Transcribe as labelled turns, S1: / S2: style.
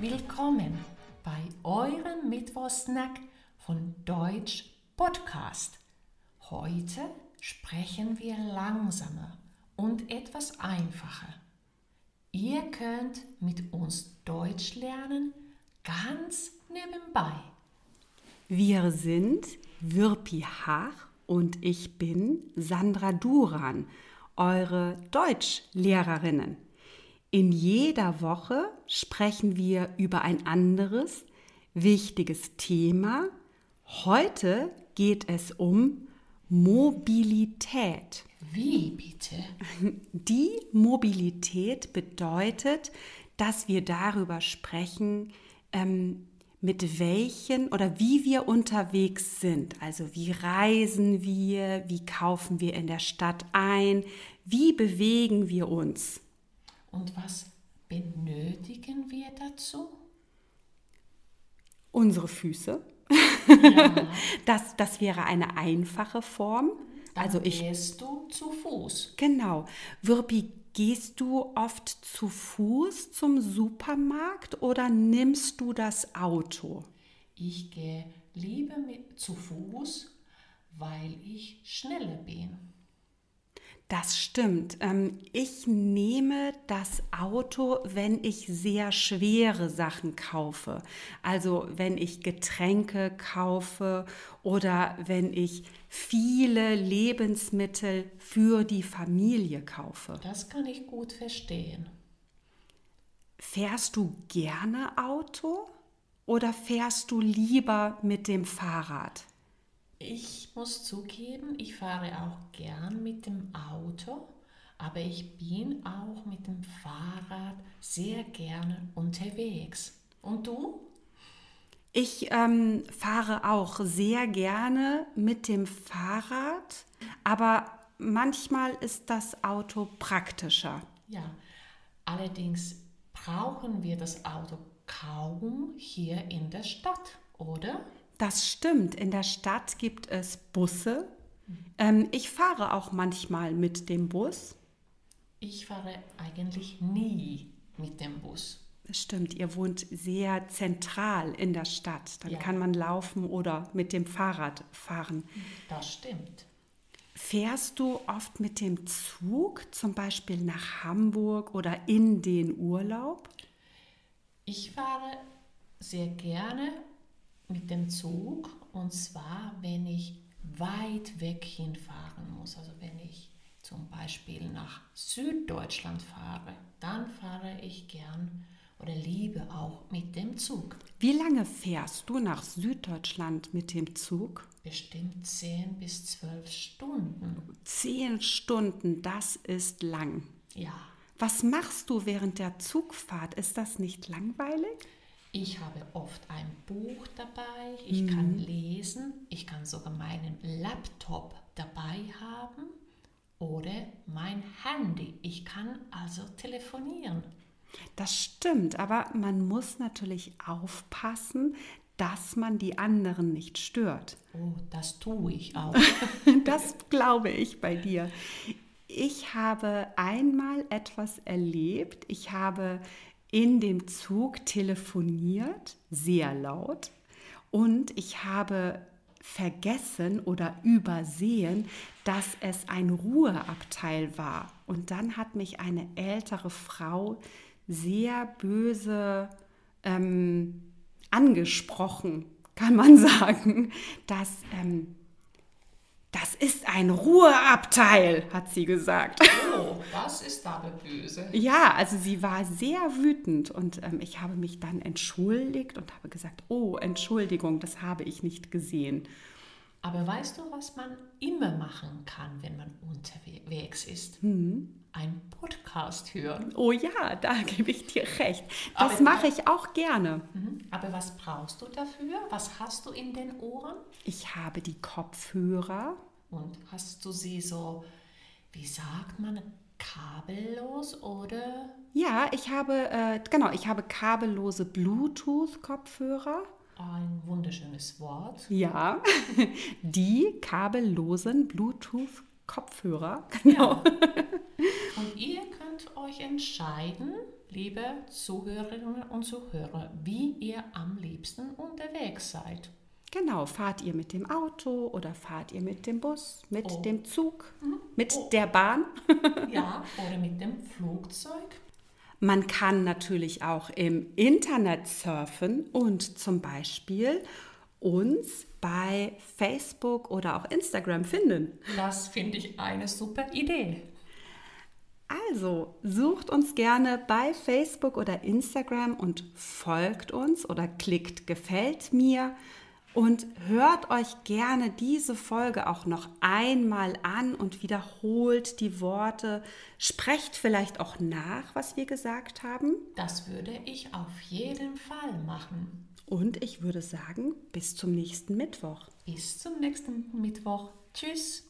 S1: willkommen bei eurem Mittwochsnack von Deutsch Podcast. Heute sprechen wir langsamer und etwas einfacher. Ihr könnt mit uns Deutsch lernen, ganz nebenbei.
S2: Wir sind Wirpi Hach und ich bin Sandra Duran, eure Deutschlehrerinnen. In jeder Woche sprechen wir über ein anderes wichtiges Thema. Heute geht es um Mobilität.
S1: Wie bitte?
S2: Die Mobilität bedeutet, dass wir darüber sprechen, ähm, mit welchen oder wie wir unterwegs sind. Also wie reisen wir, wie kaufen wir in der Stadt ein, wie bewegen wir uns.
S1: Und was benötigen wir dazu?
S2: Unsere Füße.
S1: Ja.
S2: Das, das wäre eine einfache Form.
S1: Dann
S2: Also ich
S1: gehst du zu Fuß.
S2: Genau. Wirpi, gehst du oft zu Fuß zum Supermarkt oder nimmst du das Auto?
S1: Ich gehe lieber mit, zu Fuß, weil ich schneller bin.
S2: Das stimmt. Ähm, Ich nehme das Auto, wenn ich sehr schwere Sachen kaufe. Also wenn ich Getränke kaufe oder wenn ich viele Lebensmittel für die Familie kaufe.
S1: Das kann ich gut verstehen.
S2: Fährst du gerne Auto oder fährst du lieber mit dem Fahrrad?
S1: Ich muss zugeben, ich fahre auch gern mit dem Auto, aber ich bin auch mit dem Fahrrad sehr gerne unterwegs. Und du?
S2: Ich ähm, fahre auch sehr gerne mit dem Fahrrad, aber manchmal ist das Auto praktischer.
S1: Ja, allerdings brauchen wir das Auto kaum hier in der Stadt, oder?
S2: Das stimmt, in der Stadt gibt es Busse. Ähm, ich fahre auch manchmal mit dem Bus.
S1: Ich fahre eigentlich nie mit dem Bus.
S2: Das stimmt, ihr wohnt sehr zentral in der Stadt. Dann
S1: Ja.
S2: kann man laufen oder mit dem Fahrrad fahren.
S1: Das stimmt.
S2: Fährst du oft mit dem Zug, zum Beispiel nach Hamburg oder in den Urlaub?
S1: Ich fahre sehr gerne mit dem Zug und zwar, wenn ich weit weg hinfahren muss. Also wenn ich zum Beispiel nach Süddeutschland fahre, dann fahre ich gern oder liebe auch mit dem Zug.
S2: Wie lange fährst du nach Süddeutschland mit dem Zug?
S1: Bestimmt 10 bis 12 Stunden.
S2: Zehn Stunden, das ist lang.
S1: Ja,
S2: Was machst du während der Zugfahrt? Ist das nicht langweilig?
S1: Ich habe oft ein Buch dabei, ich kann lesen, ich kann sogar meinen Laptop dabei haben oder mein Handy. Ich kann also telefonieren.
S2: Das stimmt, aber man muss natürlich aufpassen, dass man die anderen nicht stört.
S1: Oh, das tue ich auch.
S2: Das glaube ich bei dir. Ich habe einmal etwas erlebt. Ich habe in dem Zug telefoniert, sehr laut, und ich habe vergessen oder übersehen, dass es ein Ruheabteil war. Und dann hat mich eine ältere Frau sehr böse ähm, angesprochen, kann man sagen, dass ähm, das ist ein Ruheabteil, hat sie gesagt.
S1: Oh, das ist aber böse.
S2: Ja, also sie war sehr wütend und ähm, ich habe mich dann entschuldigt und habe gesagt, oh, Entschuldigung, das habe ich nicht gesehen.
S1: Aber weißt du, was man immer machen kann, wenn man unterwegs ist? Ein Podcast hören.
S2: Oh ja, da gebe ich dir recht. Das
S1: Aber-
S2: mache ich auch gerne.
S1: Mhm. Aber was brauchst du dafür? Was hast du in den Ohren?
S2: Ich habe die Kopfhörer.
S1: Und hast du sie so, wie sagt man, kabellos oder?
S2: Ja, ich habe, äh, genau, ich habe kabellose Bluetooth-Kopfhörer.
S1: Ein wunderschönes Wort.
S2: Ja, die kabellosen Bluetooth-Kopfhörer. Genau.
S1: Und ihr könnt euch entscheiden, liebe Zuhörerinnen und Zuhörer, wie ihr am liebsten unterwegs seid.
S2: Genau, fahrt ihr mit dem Auto oder fahrt ihr mit dem Bus, mit
S1: Oh.
S2: dem Zug, mit
S1: Oh.
S2: der Bahn?
S1: Ja, oder mit dem Flugzeug.
S2: Man kann natürlich auch im Internet surfen und zum Beispiel uns bei Facebook oder auch Instagram finden.
S1: Das finde ich eine super Idee.
S2: Also sucht uns gerne bei Facebook oder Instagram und folgt uns oder klickt gefällt mir und hört euch gerne diese Folge auch noch einmal an und wiederholt die Worte. Sprecht vielleicht auch nach, was wir gesagt haben.
S1: Das würde ich auf jeden Fall machen.
S2: Und ich würde sagen, bis zum nächsten Mittwoch.
S1: Bis zum nächsten Mittwoch. Tschüss.